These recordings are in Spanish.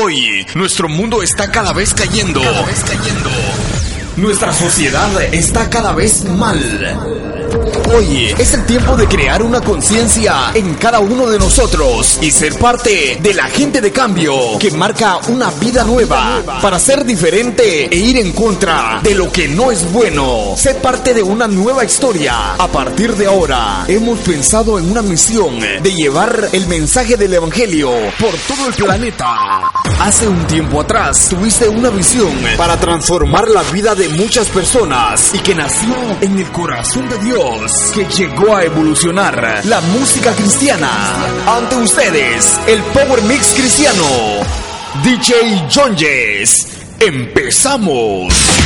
Hoy, nuestro mundo está cada vez cayendo. Cada vez cayendo. Nuestra sociedad está cada vez mal. Hoy es el tiempo de crear una conciencia en cada uno de nosotros y ser parte de la gente de cambio que marca una vida nueva para ser diferente e ir en contra de lo que no es bueno. Ser parte de una nueva historia. A partir de ahora, hemos pensado en una misión de llevar el mensaje del Evangelio por todo el planeta. Hace un tiempo atrás tuviste una visión para transformar la vida de muchas personas y que nació en el corazón de Dios que llegó a evolucionar la música cristiana. Ante ustedes, el Power Mix cristiano, DJ John Jess. Empezamos.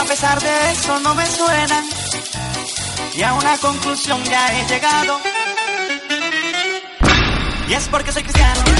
a pesar de eso no me suena. Y a una conclusión ya he llegado. Y es porque soy cristiano.